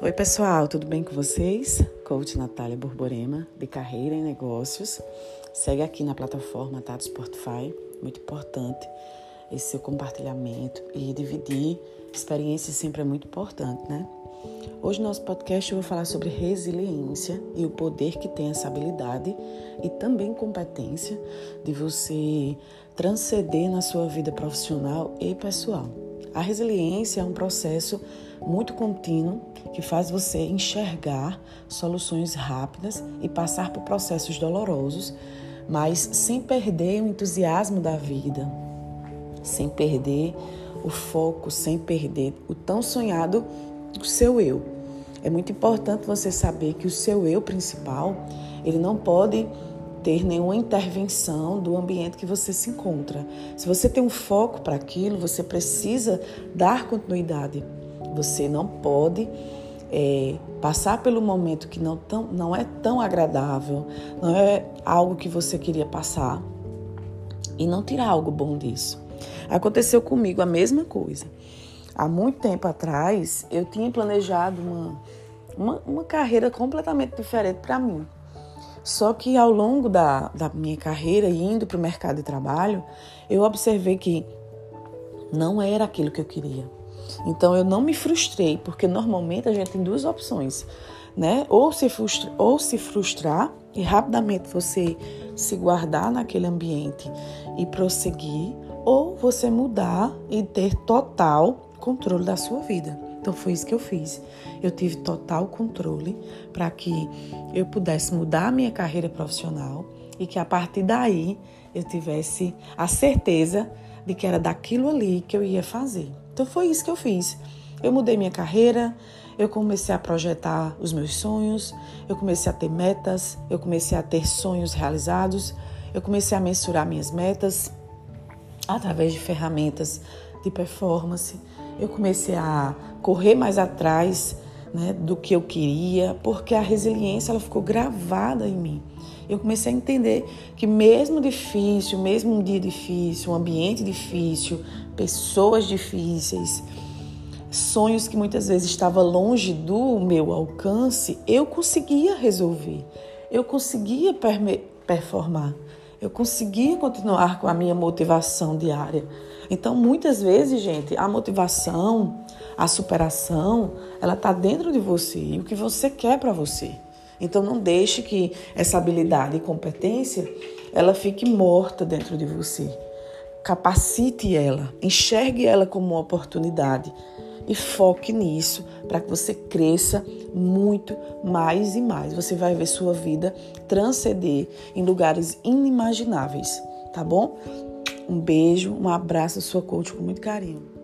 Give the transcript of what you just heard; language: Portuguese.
Oi, pessoal, tudo bem com vocês? Coach Natália Borborema, de Carreira em Negócios. Segue aqui na plataforma tá, do Spotify, muito importante esse seu compartilhamento e dividir experiências sempre é muito importante, né? Hoje no nosso podcast eu vou falar sobre resiliência e o poder que tem essa habilidade e também competência de você transcender na sua vida profissional e pessoal. A resiliência é um processo muito contínuo que faz você enxergar soluções rápidas e passar por processos dolorosos, mas sem perder o entusiasmo da vida, sem perder o foco, sem perder o tão sonhado o seu eu. É muito importante você saber que o seu eu principal, ele não pode ter nenhuma intervenção do ambiente que você se encontra. Se você tem um foco para aquilo, você precisa dar continuidade. Você não pode é, passar pelo momento que não, tão, não é tão agradável, não é algo que você queria passar e não tirar algo bom disso. Aconteceu comigo a mesma coisa. Há muito tempo atrás, eu tinha planejado uma, uma, uma carreira completamente diferente para mim. Só que ao longo da, da minha carreira, indo para o mercado de trabalho, eu observei que não era aquilo que eu queria. Então eu não me frustrei, porque normalmente a gente tem duas opções, né? Ou se, frustra, ou se frustrar e rapidamente você se guardar naquele ambiente e prosseguir, ou você mudar e ter total controle da sua vida. Então foi isso que eu fiz. Eu tive total controle para que eu pudesse mudar a minha carreira profissional e que a partir daí eu tivesse a certeza de que era daquilo ali que eu ia fazer. Então foi isso que eu fiz. Eu mudei minha carreira, eu comecei a projetar os meus sonhos, eu comecei a ter metas, eu comecei a ter sonhos realizados, eu comecei a mensurar minhas metas através de ferramentas de performance. Eu comecei a correr mais atrás né, do que eu queria, porque a resiliência ela ficou gravada em mim. Eu comecei a entender que mesmo difícil, mesmo um dia difícil, um ambiente difícil, pessoas difíceis, sonhos que muitas vezes estavam longe do meu alcance, eu conseguia resolver, eu conseguia performar, eu conseguia continuar com a minha motivação diária. Então, muitas vezes, gente, a motivação, a superação, ela está dentro de você e o que você quer para você. Então, não deixe que essa habilidade e competência ela fique morta dentro de você. Capacite ela, enxergue ela como uma oportunidade e foque nisso para que você cresça muito mais e mais. Você vai ver sua vida transcender em lugares inimagináveis, tá bom? Um beijo, um abraço, sua coach com muito carinho.